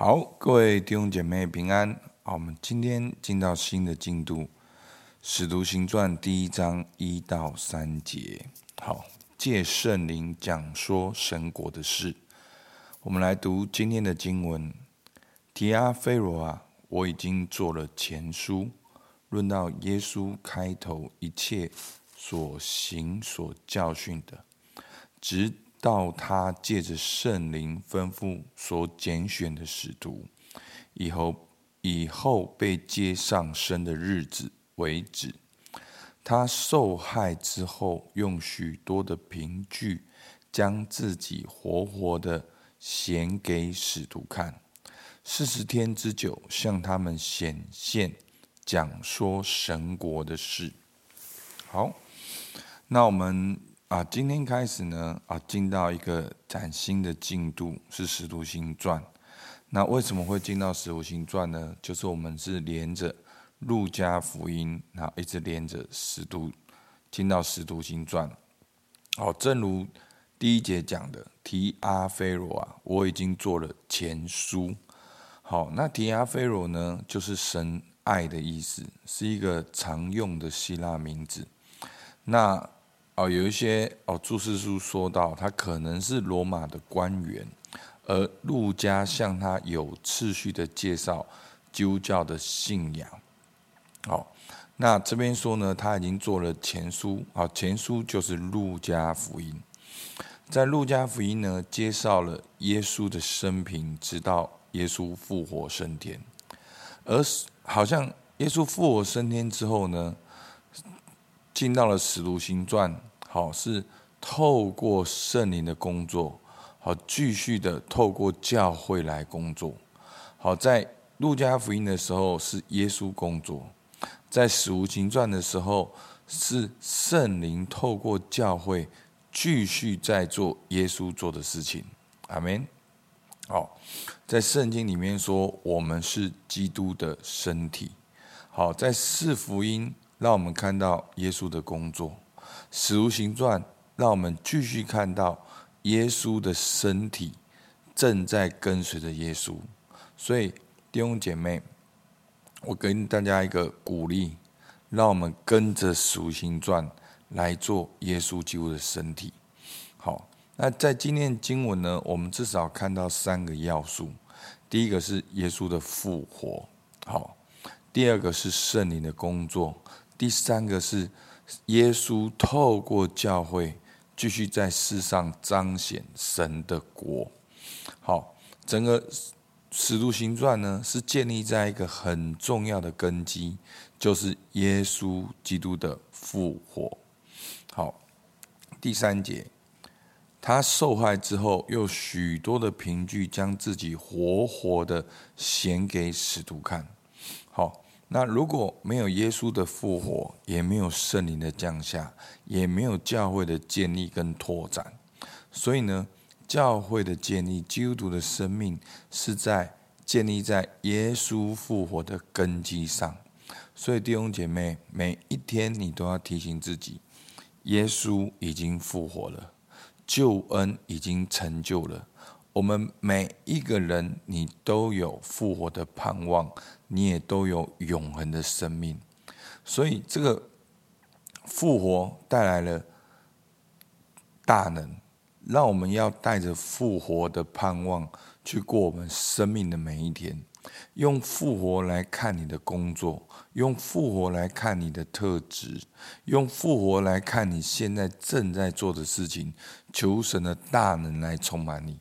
好，各位弟兄姐妹平安。好，我们今天进到新的进度，《使徒行传》第一章一到三节。好，借圣灵讲说神国的事。我们来读今天的经文：提阿非罗啊，我已经做了前书，论到耶稣开头一切所行所教训的，直到他借着圣灵吩咐所拣选的使徒，以后以后被接上升的日子为止。他受害之后，用许多的凭据，将自己活活的显给使徒看。四十天之久，向他们显现，讲说神国的事。好，那我们。啊，今天开始呢，啊，进到一个崭新的进度是《使徒行传》。那为什么会进到《使徒行传》呢？就是我们是连着《路加福音》，然后一直连着《使徒》，进到《使徒行传》。好，正如第一节讲的，提阿非罗啊，我已经做了前书。好，那提阿非罗呢，就是神爱的意思，是一个常用的希腊名字。那哦，有一些哦，注释书说到他可能是罗马的官员，而路加向他有次序的介绍基督教的信仰。好，那这边说呢，他已经做了前书，好，前书就是路加福音，在路加福音呢，介绍了耶稣的生平，直到耶稣复活升天，而好像耶稣复活升天之后呢，进到了使徒行传。好，是透过圣灵的工作，好，继续的透过教会来工作。好，在路加福音的时候是耶稣工作，在使徒行传的时候是圣灵透过教会继续在做耶稣做的事情。阿门。好，在圣经里面说我们是基督的身体。好，在四福音让我们看到耶稣的工作。使徒行传让我们继续看到耶稣的身体正在跟随着耶稣，所以弟兄姐妹，我给大家一个鼓励，让我们跟着使徒行传来做耶稣基督的身体。好，那在今天经文呢，我们至少看到三个要素：第一个是耶稣的复活，好；第二个是圣灵的工作；第三个是。耶稣透过教会继续在世上彰显神的国。好，整个使徒行传呢，是建立在一个很重要的根基，就是耶稣基督的复活。好，第三节，他受害之后，有许多的凭据，将自己活活的显给使徒看。好。那如果没有耶稣的复活，也没有圣灵的降下，也没有教会的建立跟拓展，所以呢，教会的建立，基督徒的生命是在建立在耶稣复活的根基上。所以弟兄姐妹，每一天你都要提醒自己，耶稣已经复活了，救恩已经成就了。我们每一个人，你都有复活的盼望，你也都有永恒的生命。所以，这个复活带来了大能，让我们要带着复活的盼望去过我们生命的每一天。用复活来看你的工作，用复活来看你的特质，用复活来看你现在正在做的事情。求神的大能来充满你。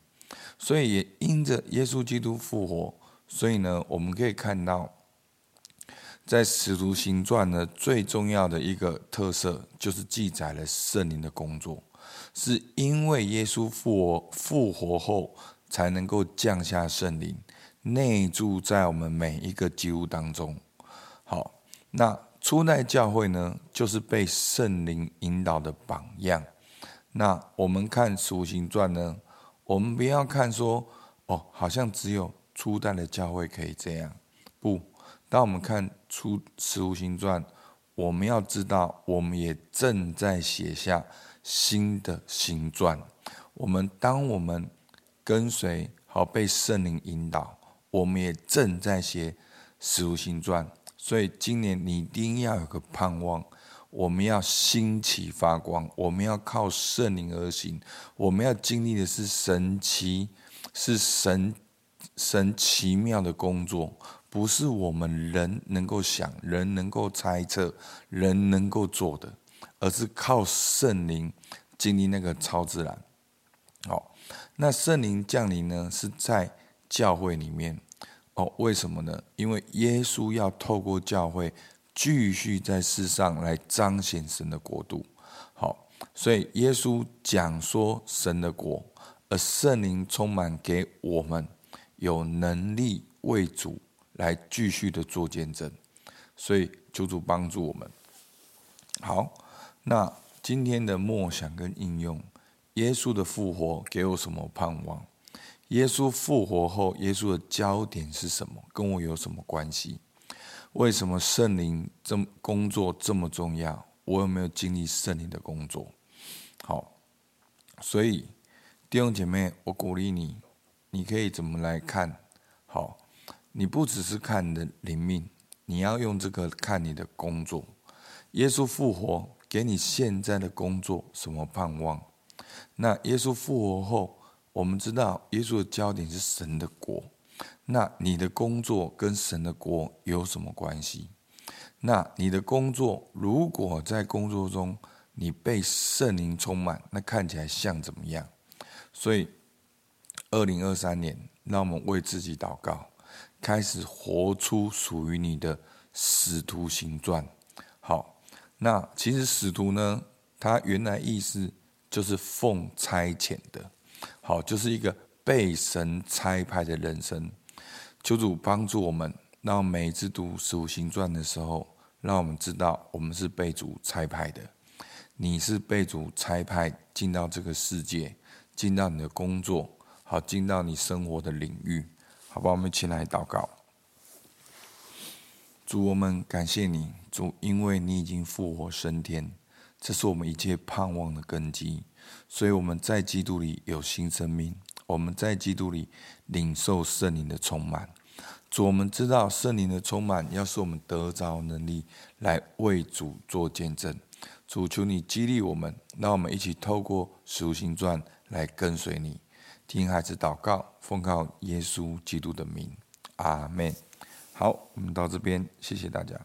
所以也因着耶稣基督复活，所以呢，我们可以看到，在使徒行传呢，最重要的一个特色就是记载了圣灵的工作，是因为耶稣复活复活后，才能够降下圣灵，内住在我们每一个基督当中。好，那初代教会呢，就是被圣灵引导的榜样。那我们看使徒行传呢？我们不要看说哦，好像只有初代的教会可以这样。不，当我们看出使徒行传，我们要知道，我们也正在写下新的行传。我们当我们跟随好被圣灵引导，我们也正在写《使徒行传》，所以今年你一定要有个盼望。我们要兴起发光，我们要靠圣灵而行，我们要经历的是神奇，是神神奇妙的工作，不是我们人能够想、人能够猜测、人能够做的，而是靠圣灵经历那个超自然。好，那圣灵降临呢，是在教会里面。哦，为什么呢？因为耶稣要透过教会。继续在世上来彰显神的国度，好，所以耶稣讲说神的国，而圣灵充满给我们有能力为主来继续的做见证，所以求主帮助我们。好，那今天的默想跟应用，耶稣的复活给我什么盼望？耶稣复活后，耶稣的焦点是什么？跟我有什么关系？为什么圣灵这么工作这么重要？我有没有经历圣灵的工作？好，所以弟兄姐妹，我鼓励你，你可以怎么来看？好，你不只是看你的灵命，你要用这个看你的工作。耶稣复活给你现在的工作什么盼望？那耶稣复活后，我们知道耶稣的焦点是神的国。那你的工作跟神的国有什么关系？那你的工作，如果在工作中你被圣灵充满，那看起来像怎么样？所以，二零二三年，让我们为自己祷告，开始活出属于你的使徒行传。好，那其实使徒呢，它原来意思就是奉差遣的，好，就是一个被神差派的人生。求主帮助我们，让每次读《使徒行传》的时候，让我们知道我们是被主差派的。你是被主差派进到这个世界，进到你的工作，好进到你生活的领域，好吧？我们一起来祷告。主，我们感谢你，主，因为你已经复活升天，这是我们一切盼望的根基，所以我们在基督里有新生命。我们在基督里领受圣灵的充满，主，我们知道圣灵的充满要使我们得着能力来为主做见证。主，求你激励我们，让我们一起透过使徒行传来跟随你。听孩子祷告，奉靠耶稣基督的名，阿门。好，我们到这边，谢谢大家。